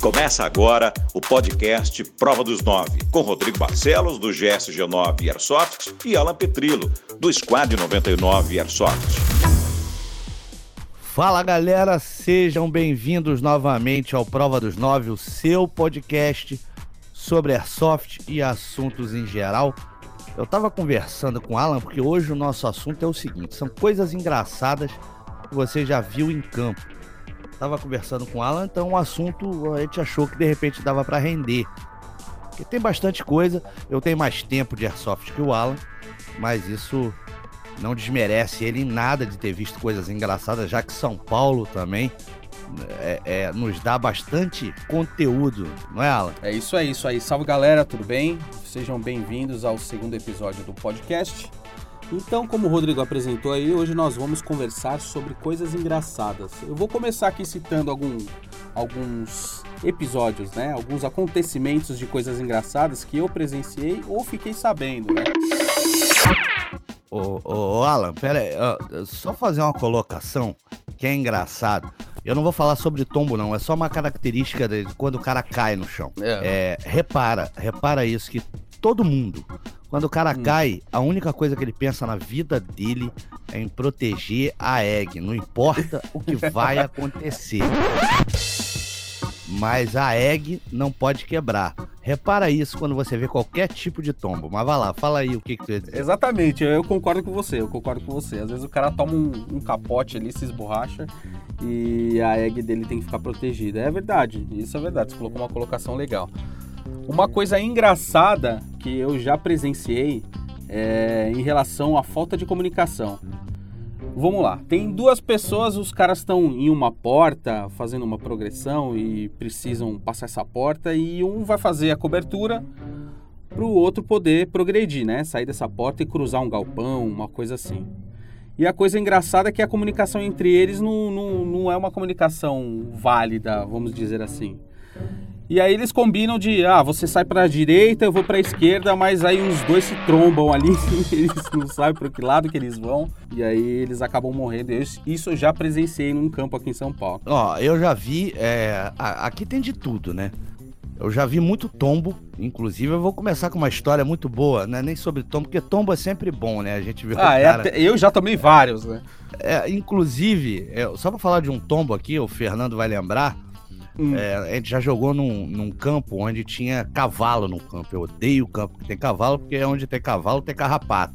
Começa agora o podcast Prova dos Nove, com Rodrigo Barcelos, do GSG9 Airsoft, e Alan Petrilo, do Squad 99 Airsoft. Fala galera, sejam bem-vindos novamente ao Prova dos Nove, o seu podcast sobre Airsoft e assuntos em geral. Eu tava conversando com o Alan porque hoje o nosso assunto é o seguinte: são coisas engraçadas que você já viu em campo. Tava conversando com o Alan, então o assunto a gente achou que de repente dava para render. Porque tem bastante coisa, eu tenho mais tempo de Airsoft que o Alan, mas isso não desmerece ele em nada de ter visto coisas engraçadas, já que São Paulo também é, é, nos dá bastante conteúdo, não é, Alan? É isso aí, isso aí. Salve galera, tudo bem? Sejam bem-vindos ao segundo episódio do podcast. Então, como o Rodrigo apresentou aí, hoje nós vamos conversar sobre coisas engraçadas. Eu vou começar aqui citando algum, alguns episódios, né? Alguns acontecimentos de coisas engraçadas que eu presenciei ou fiquei sabendo, né? Ô, ô, ô Alan, pera aí, ó, só fazer uma colocação que é engraçado. Eu não vou falar sobre tombo, não. É só uma característica de quando o cara cai no chão. É. É, repara, repara isso, que todo mundo, quando o cara cai, a única coisa que ele pensa na vida dele é em proteger a egg. Não importa o que vai acontecer. Mas a egg não pode quebrar. Repara isso quando você vê qualquer tipo de tombo. Mas vai lá, fala aí o que, que tu ia dizer. Exatamente, eu concordo com você, eu concordo com você. Às vezes o cara toma um, um capote ali, se esborracha e a egg dele tem que ficar protegida. É verdade, isso é verdade, você colocou uma colocação legal. Uma coisa engraçada que eu já presenciei é em relação à falta de comunicação. Vamos lá, tem duas pessoas, os caras estão em uma porta fazendo uma progressão e precisam passar essa porta e um vai fazer a cobertura para o outro poder progredir, né? Sair dessa porta e cruzar um galpão, uma coisa assim. E a coisa engraçada é que a comunicação entre eles não, não, não é uma comunicação válida, vamos dizer assim. E aí eles combinam de, ah, você sai para a direita, eu vou para a esquerda, mas aí os dois se trombam ali, eles não sabem para que lado que eles vão, e aí eles acabam morrendo. Isso eu já presenciei num campo aqui em São Paulo. Ó, eu já vi, é, aqui tem de tudo, né? Eu já vi muito tombo, inclusive eu vou começar com uma história muito boa, né? Nem sobre tombo, porque tombo é sempre bom, né? A gente vê Ah, é até- eu já tomei vários, né? É, inclusive, é, só pra falar de um tombo aqui, o Fernando vai lembrar. Hum. é, a gente já jogou num, num campo onde tinha cavalo no campo. Eu odeio o campo que tem cavalo, porque onde tem cavalo tem carrapato.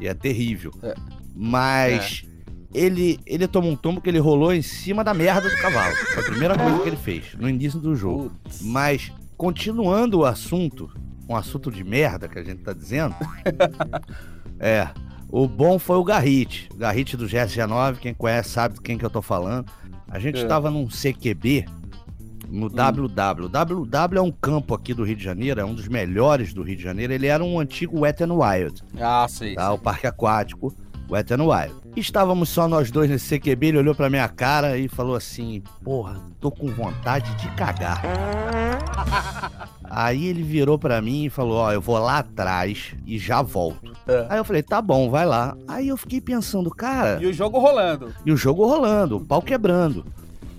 E é terrível. É. Mas ele, ele tomou um tombo que ele rolou em cima da merda do cavalo. Foi a primeira coisa que ele fez no início do jogo. Putz. Mas, continuando o assunto, um assunto de merda que a gente tá dizendo, é, o bom foi o Garrite. O Garrite do GSG9, quem conhece sabe de quem que eu tô falando. A gente É. tava num CQB no WW. WW é um campo aqui do Rio de Janeiro, é um dos melhores do Rio de Janeiro. Ele era um antigo Wet n Wild, Ah, sei. tá? O parque aquático Wet n Wild. Estávamos só nós dois nesse CQB, ele olhou pra minha cara e falou assim: Porra, tô com vontade de cagar. Aí ele virou pra mim e falou: Ó, eu vou lá atrás e já volto. É. Aí eu falei: Tá bom, vai lá. Aí eu fiquei pensando, cara, E o jogo rolando. e o jogo rolando, o pau quebrando.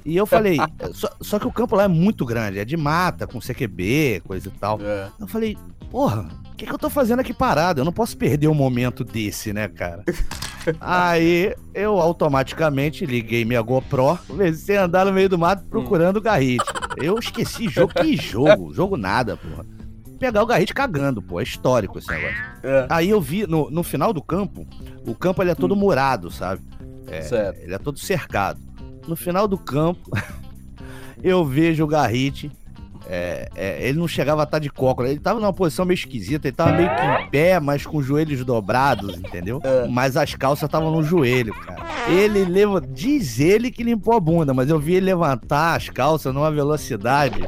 E eu falei: só, só que o campo lá é muito grande, é de mata, com CQB, coisa e tal. É. Eu falei: Porra, o que, que eu tô fazendo aqui parado? Eu não posso perder um momento desse, né, cara? Aí eu automaticamente liguei minha GoPro, comecei a andar no meio do mato procurando o Garrite. Eu esqueci jogo, que jogo? Jogo nada, porra. Pegar o Garrite cagando, pô, é histórico esse negócio. É. Aí eu vi, no, no final do campo, o campo ele é todo murado, sabe? É, Certo. Ele é todo cercado. No final do campo, eu vejo o Garrite. é, é, ele não chegava a estar de cócoras, ele tava numa posição meio esquisita, ele tava meio que em pé, mas com os joelhos dobrados, entendeu? É. Mas as calças estavam no joelho, cara. Ele leva, diz ele que limpou a bunda, mas eu vi ele levantar as calças numa velocidade.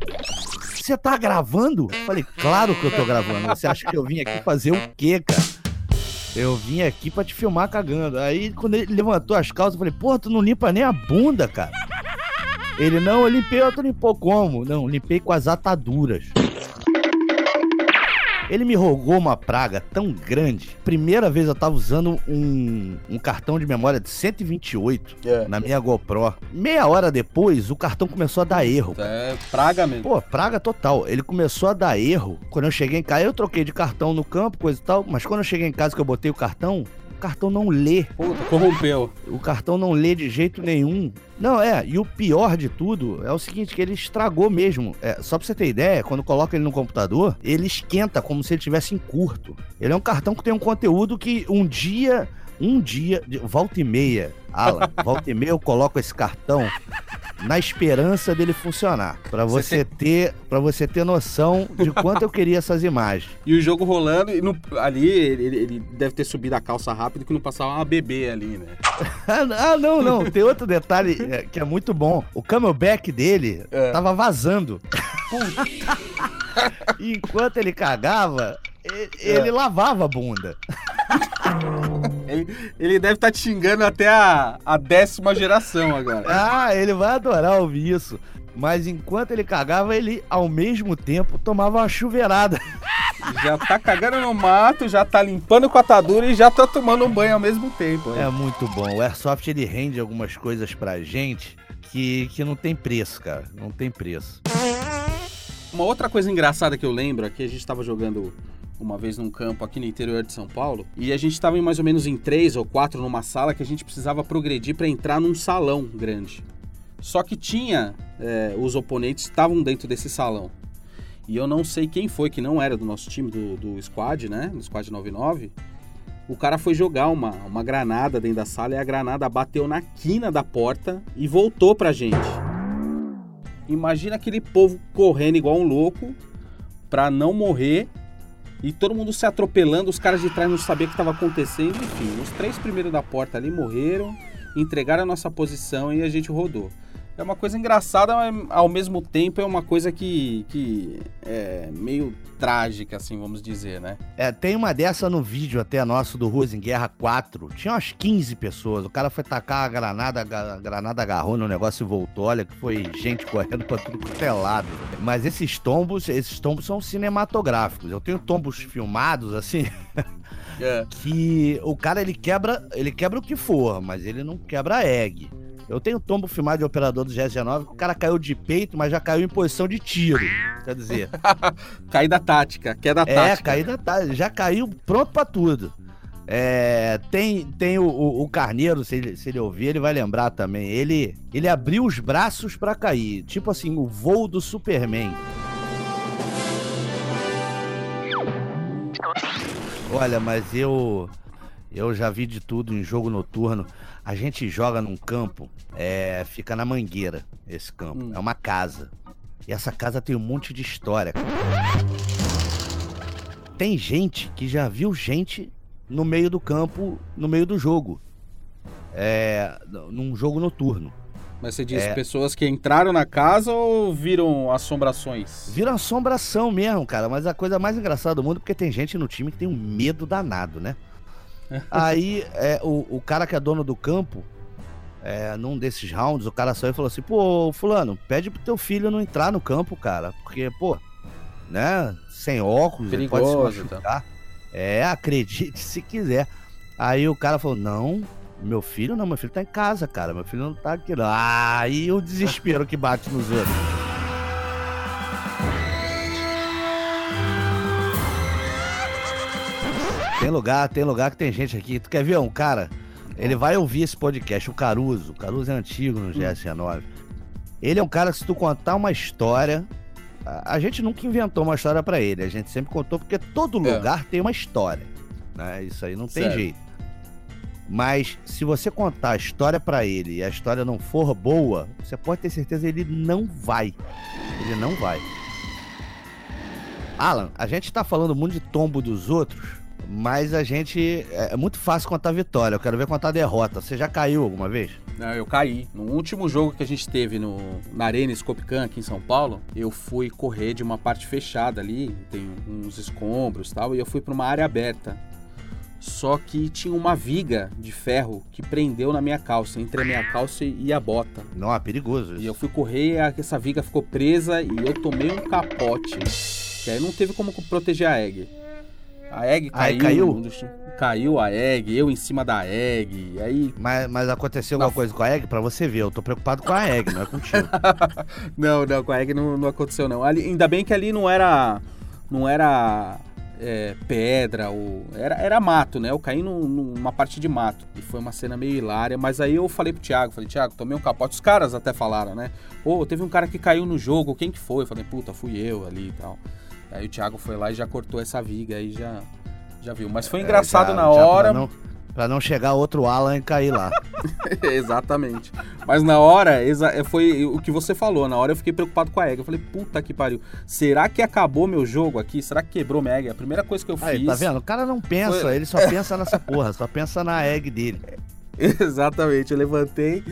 Você tá gravando? Eu Falei, claro que eu tô gravando. Você acha que eu vim aqui fazer o quê, cara? Eu vim aqui pra te filmar cagando. Aí, quando ele levantou as calças, eu falei, porra, tu não limpa nem a bunda, cara. Ele, não, eu limpei, eu tu limpou como? Não, limpei com as ataduras. Ele me rogou uma praga tão grande. Primeira vez eu tava usando um, um cartão de memória de 128 É. na minha GoPro. Meia hora depois, o cartão começou a dar erro. É praga mesmo. Pô, praga total. Ele começou a dar erro. Quando eu cheguei em casa, eu troquei de cartão no campo, coisa e tal. Mas quando eu cheguei em casa que eu botei o cartão, cartão não lê. Puta, corrompeu. O cartão não lê de jeito nenhum. Não, é, e o pior de tudo é o seguinte, que ele estragou mesmo. É, só pra você ter ideia, quando coloca ele no computador, ele esquenta como se ele tivesse em curto. Ele é um cartão que tem um conteúdo que um dia, um dia, volta e meia, Alan, volta e meia eu coloco esse cartão na esperança dele funcionar. Pra você ter, para você ter noção de quanto eu queria essas imagens. E o jogo rolando, e no- ali ele, ele deve ter subido a calça rápido que não passava uma bebê ali, né? Ah, não, não. Tem outro detalhe é, que é muito bom. O camelback dele É. tava vazando. E Enquanto ele cagava, e- ele, lavava a bunda. Ele, ele deve estar te xingando até a, a décima geração agora. Ah, ele vai adorar ouvir isso. Mas enquanto ele cagava, ele, ao mesmo tempo, tomava uma chuveirada. Já tá cagando no mato, já tá limpando com a atadura e já tá tomando um banho ao mesmo tempo. É muito bom. O Airsoft, ele rende algumas coisas pra gente que, que não tem preço, cara. Não tem preço. Uma outra coisa engraçada que eu lembro é que a gente tava jogando uma vez num campo aqui no interior de São Paulo e a gente tava em mais ou menos em três ou quatro numa sala que a gente precisava progredir para entrar num salão grande. Só que tinha é, os oponentes estavam dentro desse salão. E eu não sei quem foi que não era do nosso time do, do squad, né? Do squad 99. O cara foi jogar uma, uma granada dentro da sala e a granada bateu na quina da porta e voltou pra gente. Imagina aquele povo correndo igual um louco pra não morrer e todo mundo se atropelando, os caras de trás não sabiam o que estava acontecendo. Enfim, os três primeiros da porta ali morreram, entregaram a nossa posição e a gente rodou. É uma coisa engraçada, mas ao mesmo tempo é uma coisa que, que é meio trágica, assim, vamos dizer, né? É, tem uma dessa no vídeo até nosso do Ruas em Guerra 4. Tinha umas 15 pessoas. O cara foi tacar a granada, a granada agarrou no negócio e voltou. Olha que foi gente correndo pra tudo quanto é lado. Mas esses tombos, esses tombos são cinematográficos. Eu tenho tombos filmados assim É. que o cara ele quebra, ele quebra o que for, mas ele não quebra a egg. Eu tenho tombo filmado de operador do GS19 que o cara caiu de peito, mas já caiu em posição de tiro. Quer dizer, Caída tática, queda é, tática. caída tá, já caiu pronto pra tudo. É, tem tem o, o- o Carneiro, se ele, se ele ouvir, ele vai lembrar também. Ele, ele abriu os braços pra cair, tipo assim, o voo do Superman. Olha, mas eu eu já vi de tudo em jogo noturno. A gente joga num campo, é, fica na Mangueira, esse campo. Hum. É uma casa. E essa casa tem um monte de história. Tem gente que já viu gente no meio do campo, no meio do jogo. É, num jogo noturno. Mas você diz É. pessoas que entraram na casa ou viram assombrações? Vira assombração mesmo, cara. Mas a coisa mais engraçada do mundo é porque tem gente no time que tem um medo danado, né? Aí é, o, o cara que é dono do campo, é, num desses rounds, o cara saiu e falou assim: pô, Fulano, pede pro teu filho não entrar no campo, cara. Porque, pô, né? Sem óculos, ele pode se Perigoso, machucar. É, acredite se quiser. Aí o cara falou: não. Meu filho não, meu filho tá em casa, cara. Meu filho não tá aqui. Não. Ah, Aí o desespero que bate nos outros. Tem lugar, tem lugar que tem gente aqui. Tu quer ver um cara? Ele vai ouvir esse podcast, o Caruso. O Caruso é antigo no GS9. Ele é um cara que se tu contar uma história, a, gente nunca inventou uma história pra ele. A gente sempre contou porque todo É. lugar tem uma história, né? Isso aí não tem jeito. Mas se você contar a história pra ele e a história não for boa, você pode ter certeza que ele não vai. Ele não vai. Alan, a gente tá falando muito de tombo dos outros, mas a gente. É é muito fácil contar vitória. Eu quero ver contar derrota. Você já caiu alguma vez? Não, eu caí. No último jogo que a gente teve no, na Arena Scopican aqui em São Paulo, eu fui correr de uma parte fechada ali, tem uns escombros e tal, e eu fui para uma área aberta. Só que tinha uma viga de ferro que prendeu na minha calça, entre a minha calça e a bota. Não, é perigoso. E Isso. eu fui correr e essa viga ficou presa e eu tomei um capote. Que aí não teve como proteger a egg. A egg Aí caiu. caiu? um dos- Caiu a egg, eu em cima da egg. Aí. Mas, mas aconteceu alguma coisa com a Egg? Pra você ver, eu tô preocupado com a Egg, não é contigo. Não, não, com a egg não, não aconteceu, não. Ali, ainda bem que ali não era. Não era. é, pedra, ou, era, era mato, né? Eu caí num- numa parte de mato. E foi uma cena meio hilária. Mas aí eu falei pro Thiago, falei, Thiago, tomei um capote. Os caras até falaram, né? Pô, teve um cara que caiu no jogo, quem que foi? Eu falei, puta, fui eu ali e tal. Aí o Thiago foi lá e já cortou essa viga aí já, já viu. Mas foi engraçado É, Já- na já hora. Pra não, pra não chegar outro Alan e cair lá. Exatamente. Mas na hora, exa- foi o que você falou. Na hora eu fiquei preocupado com a egg. Eu falei, puta que pariu. Será que acabou meu jogo aqui? Será que quebrou minha egg? A primeira coisa que eu Aí, fiz. tá vendo? O cara não pensa, Foi- ele só pensa nessa porra, só pensa na Egg dele. Exatamente. Eu levantei,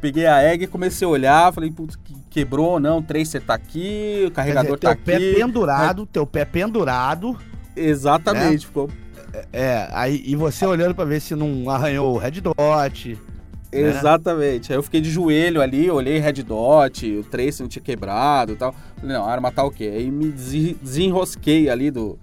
peguei a egg, comecei a olhar. Falei, putz, que- quebrou? Não, tracer tá aqui, o Quer carregador dizer, teu tá pé aqui. pendurado, teu pé pendurado, Exatamente. Ficou. é, aí, e você olhando pra ver se não arranhou o Red Dot. Exatamente. Aí eu fiquei de joelho ali, olhei Red Dot, o tracer não tinha quebrado e tal. Falei, não, a arma tá ok. Aí me desen- desenrosquei ali do,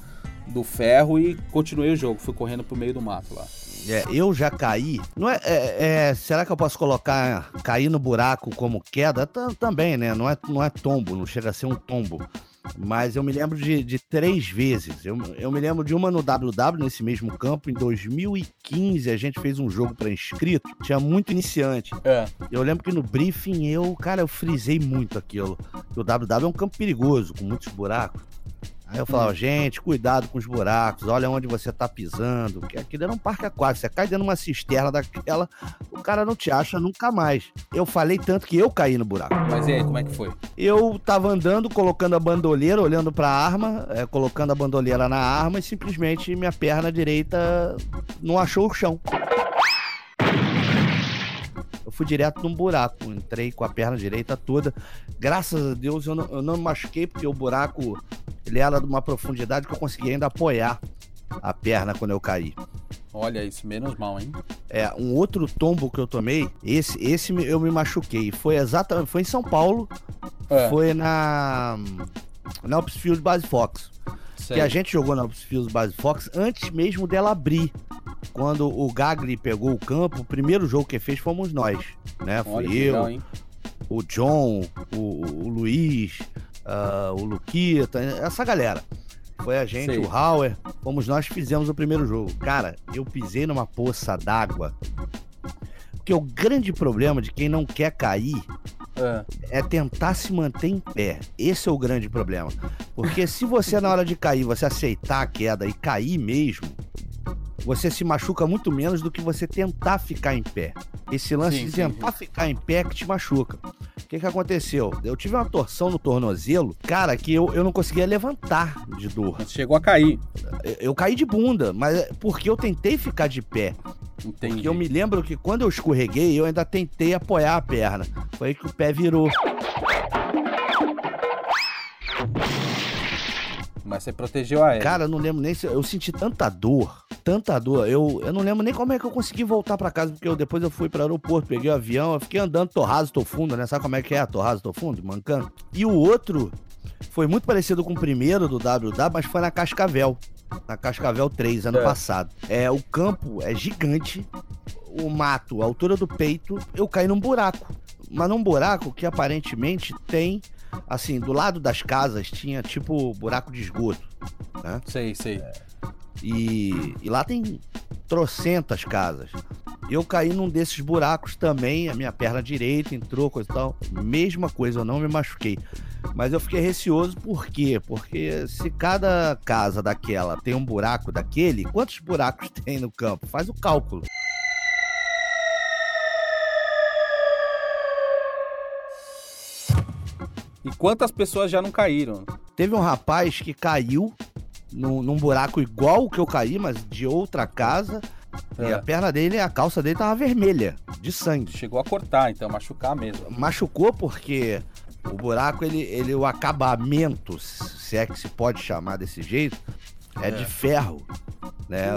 do ferro e continuei o jogo. Fui correndo pro meio do mato lá. É, eu já caí. Não é, é- é, será que eu posso colocar cair no buraco como queda? Tam- também, né? Não é, não é tombo, não chega a ser um tombo. Mas eu me lembro de, de três vezes. Eu, eu me lembro de uma no WW, nesse mesmo campo, em 2015. A gente fez um jogo para inscrito, tinha muito iniciante. É. Eu lembro que no briefing eu, cara, eu frisei muito aquilo. O WW é um campo perigoso, com muitos buracos. Aí eu falava, gente, cuidado com os buracos, olha onde você tá pisando. Que aquilo era um parque aquático. Você cai dentro de uma cisterna daquela, o cara não te acha nunca mais. Eu falei tanto que eu caí no buraco. Mas e aí, como é que foi? Eu tava andando, colocando a bandoleira, olhando pra arma, é, colocando a bandoleira na arma e simplesmente minha perna direita não achou o chão. Eu fui direto num buraco, entrei com a perna direita toda. Graças a Deus eu não, eu não me machuquei, porque o buraco ele era de uma profundidade que eu conseguia ainda apoiar a perna quando eu caí. Olha isso, menos mal, hein? É, um outro tombo que eu tomei, esse, esse eu me machuquei. Foi exatamente, foi em São Paulo, É, foi na na Upsfield Base Fox. sei. Que a gente jogou na Upsfield Base Fox antes mesmo dela abrir. Quando o Gagli pegou o campo, o primeiro jogo que fez fomos nós, né? Fui Olha que eu, legal, o John, o, o Luiz, ah, o Luquita, essa galera. Foi a gente, Sei. o Hauer, fomos nós que fizemos o primeiro jogo. Cara, eu pisei numa poça d'água. Porque o grande problema de quem não quer cair É. é tentar se manter em pé. Esse é o grande problema. Porque se você, na hora de cair, você aceitar a queda e cair mesmo, você se machuca muito menos do que você tentar ficar em pé. Esse lance Sim, de sim, tentar ficar em pé é que te machuca. O que, que aconteceu? Eu tive uma torção no tornozelo, cara, que eu, eu não conseguia levantar de dor. Chegou a cair. Eu, eu caí de bunda, mas é porque eu tentei ficar de pé. Entendi. Porque eu me lembro que quando eu escorreguei, eu ainda tentei apoiar a perna. Foi aí que o pé virou. Mas você protegeu a egg. Cara, eu não lembro nem se. Eu senti tanta dor, tanta dor. Eu, eu não lembro nem como é que eu consegui voltar pra casa, porque eu, depois eu fui pro aeroporto, peguei o avião, eu fiquei andando torraso, tô fundo, né? Sabe como é que é? Torraso, tô fundo, mancando. E o outro foi muito parecido com o primeiro do WW, mas foi na Cascavel. Na Cascavel 3, ano É. passado. É, o campo é gigante, o mato, a altura do peito, eu caí num buraco. Mas num buraco que aparentemente tem, assim, do lado das casas tinha tipo buraco de esgoto. Sei, sei. E, e lá tem trocentas casas. Eu caí num desses buracos também, a minha perna direita entrou, coisa e tal. Mesma coisa, eu não me machuquei. Mas eu fiquei receoso, por quê? Porque se cada casa daquela tem um buraco daquele, quantos buracos tem no campo? Faz o cálculo. E quantas pessoas já não caíram? Teve um rapaz que caiu num, num buraco igual o que eu caí, mas de outra casa. E É. a perna dele, a calça dele tava vermelha, de sangue. Chegou a cortar, então, machucar mesmo. machucou porque o buraco, ele, ele o acabamento, se é que se pode chamar desse jeito, é, É. de ferro. Né?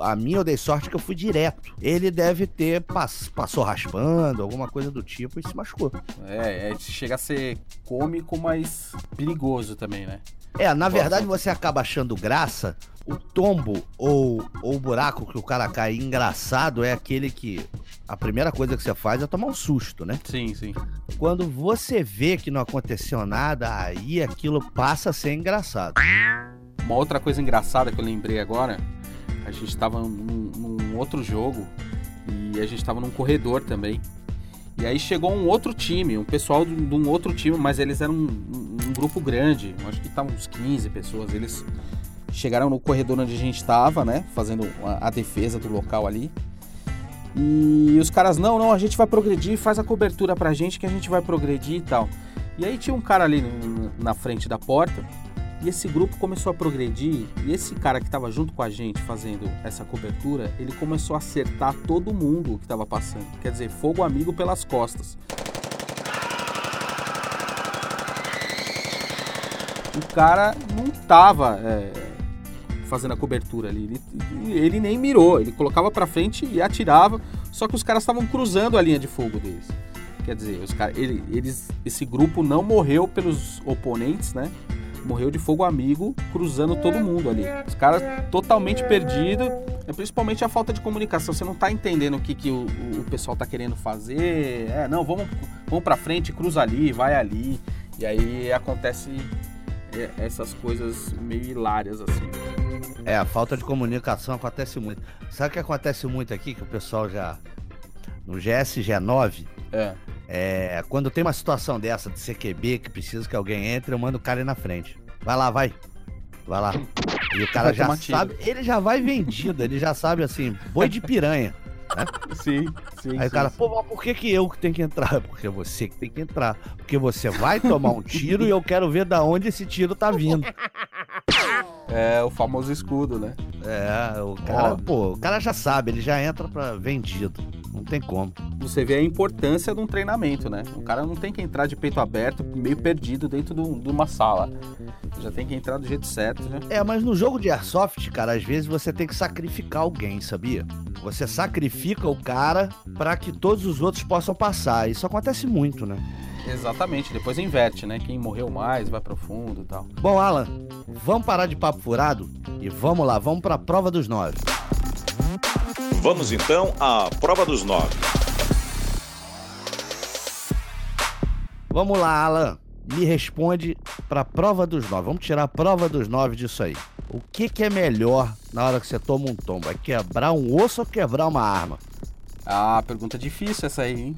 A minha eu dei sorte que eu fui direto. Ele deve ter pass, passou raspando, alguma coisa do tipo, e se machucou. É, é, chega a ser cômico, mas perigoso também, né? É, na verdade você acaba achando graça, o tombo ou o buraco que o cara cai engraçado é aquele que a primeira coisa que você faz é tomar um susto, né? Sim, sim. Quando você vê que não aconteceu nada, aí aquilo passa a ser engraçado. Uma outra coisa engraçada que eu lembrei agora, a gente estava num, num outro jogo e a gente estava num corredor também. E aí chegou um outro time, um pessoal de, de um outro time, mas eles eram um, um, grupo grande, acho que estavam uns 15 pessoas. Eles chegaram no corredor onde a gente estava, né? Fazendo a, a, defesa do local ali. E os caras, não, não, a gente vai progredir, faz a cobertura pra gente que a gente vai progredir e tal. E aí tinha um cara ali na frente da porta e esse grupo começou a progredir e esse cara que estava junto com a gente fazendo essa cobertura, ele começou a acertar todo mundo que estava passando. Quer dizer, fogo amigo pelas costas. O cara não tava é, fazendo a cobertura ali, ele, ele nem mirou, ele colocava para frente e atirava, só que os caras estavam cruzando a linha de fogo deles. Quer dizer, os cara, ele, eles, esse grupo não morreu pelos oponentes, né? Morreu de fogo amigo, cruzando todo mundo ali. Os caras totalmente perdidos, é principalmente a falta de comunicação. Você não tá entendendo o que, que o, o pessoal tá querendo fazer. É, não, vamos, vamos pra frente, cruza ali, vai ali. E aí acontece é, essas coisas meio hilárias assim. É, a falta de comunicação acontece muito. Sabe o que acontece muito aqui, que o pessoal já. No GSG 9, é. É, quando tem uma situação dessa de CQB que precisa que alguém entre, eu mando o cara aí na frente. Vai lá, vai. Vai lá. E o cara já sabe, ele já vai vendido, ele já sabe assim, boi de piranha. Né? Sim, sim. Aí sim, o cara, sim. pô, mas por que, que eu que tenho que entrar? Porque você que tem que entrar. Porque você vai tomar um tiro e eu quero ver da onde esse tiro tá vindo. É o famoso escudo, né? É, o cara, pô, o cara já sabe, ele já entra para vendido. Não tem como. Você vê a importância de um treinamento, né? O cara não tem que entrar de peito aberto, meio perdido dentro de uma sala. Já tem que entrar do jeito certo, né? É, mas no jogo de airsoft, cara, às vezes você tem que sacrificar alguém, sabia? Você sacrifica o cara para que todos os outros possam passar. Isso acontece muito, né? Exatamente, depois inverte, né? Quem morreu mais vai pro fundo e tal. Bom, Alan, vamos parar de papo furado e vamos lá, vamos para a prova dos nove. Vamos então à prova dos nove. Vamos lá, Alan. Me responde para a prova dos nove. Vamos tirar a prova dos nove disso aí. O que, que é melhor na hora que você toma um tombo? É quebrar um osso ou quebrar uma arma? Ah, pergunta difícil essa aí, hein?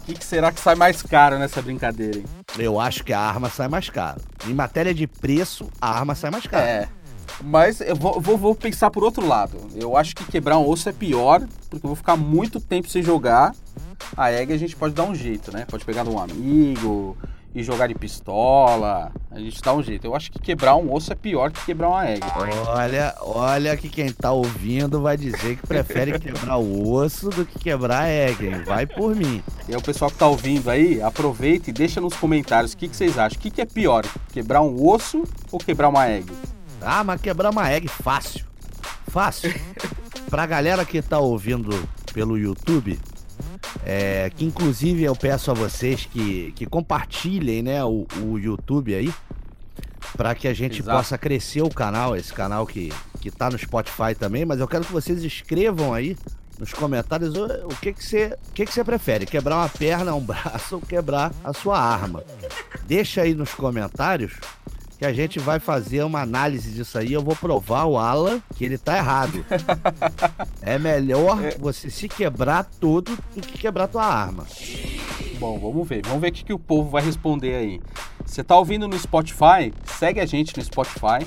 O que, que, será que sai mais caro nessa brincadeira, hein? Eu acho que a arma sai mais caro. Em matéria de preço, a arma sai mais cara. É. Mas eu vou, vou, vou, pensar por outro lado. Eu acho que quebrar um osso é pior, porque eu vou ficar muito tempo sem jogar. A egg a gente pode dar um jeito, né? Pode pegar de um amigo e jogar de pistola. A gente dá um jeito. Eu acho que quebrar um osso é pior que quebrar uma egg. Olha, olha que quem tá ouvindo vai dizer que prefere quebrar o osso do que quebrar a egg? Vai por mim. E aí, o pessoal que tá ouvindo aí, aproveita e deixa nos comentários o que, que vocês acham. O que, que é pior, quebrar um osso ou quebrar uma egg? Ah, mas quebrar uma egg fácil. Fácil. pra galera que tá ouvindo pelo YouTube, é, que inclusive eu peço a vocês que, que compartilhem né, o, o YouTube aí, para que a gente Exato. possa crescer o canal, esse canal que, que tá no Spotify também, mas eu quero que vocês escrevam aí nos comentários o, o que que você que que você prefere, quebrar uma perna, um braço ou quebrar a sua arma. Deixa aí nos comentários que a gente vai fazer uma análise disso aí. Eu vou provar o Alan que ele tá errado. é melhor você se quebrar tudo do que quebrar tua arma. Bom, vamos ver. Vamos ver o que, que o povo vai responder aí. Você tá ouvindo no Spotify? Segue a gente no Spotify.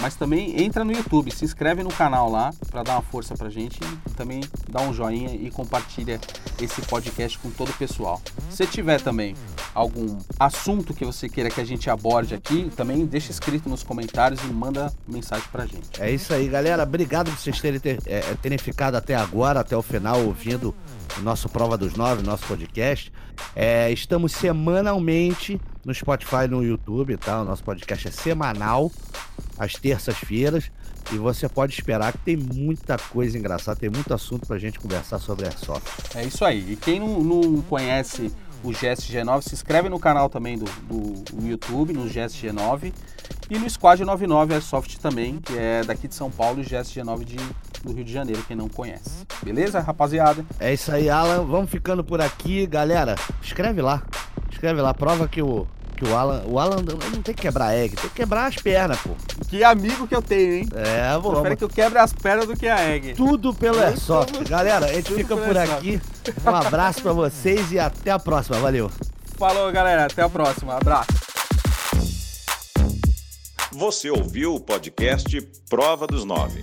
Mas também entra no YouTube, se inscreve no canal lá para dar uma força pra gente e também dá um joinha e compartilha esse podcast com todo o pessoal. Se tiver também algum assunto que você queira que a gente aborde aqui, também deixa escrito nos comentários e manda mensagem pra gente. É isso aí, galera. Obrigado por vocês terem, ter, é, é terem ficado até agora, até o final, ouvindo o nosso Prova dos Nove, nosso podcast. É, estamos semanalmente no Spotify e no YouTube, tá? O nosso podcast é semanal, às terças-feiras. E você pode esperar que tem muita coisa engraçada, tem muito assunto pra gente conversar sobre Airsoft. É isso aí. E quem não, não conhece o GSG9, se inscreve no canal também do, do, do YouTube, no GSG9. E no Squad 99 Airsoft também, que é daqui de São Paulo e GSG9 de, do Rio de Janeiro, quem não conhece. Beleza, rapaziada? É isso aí, Alan. Vamos ficando por aqui. Galera, escreve lá. Escreve lá. Prova que o, que o Alan. O Alan não tem que quebrar egg, tem que quebrar as pernas, pô. Que amigo que eu tenho, hein? É, vamos. Prefere que eu quebre as pernas do que a egg. Tudo pelo Airsoft. Galera, a gente fica por aqui. Um abraço pra vocês e até a próxima. Valeu. Falou, galera. Até a próxima. Abraço. Você ouviu o podcast Prova dos Nove.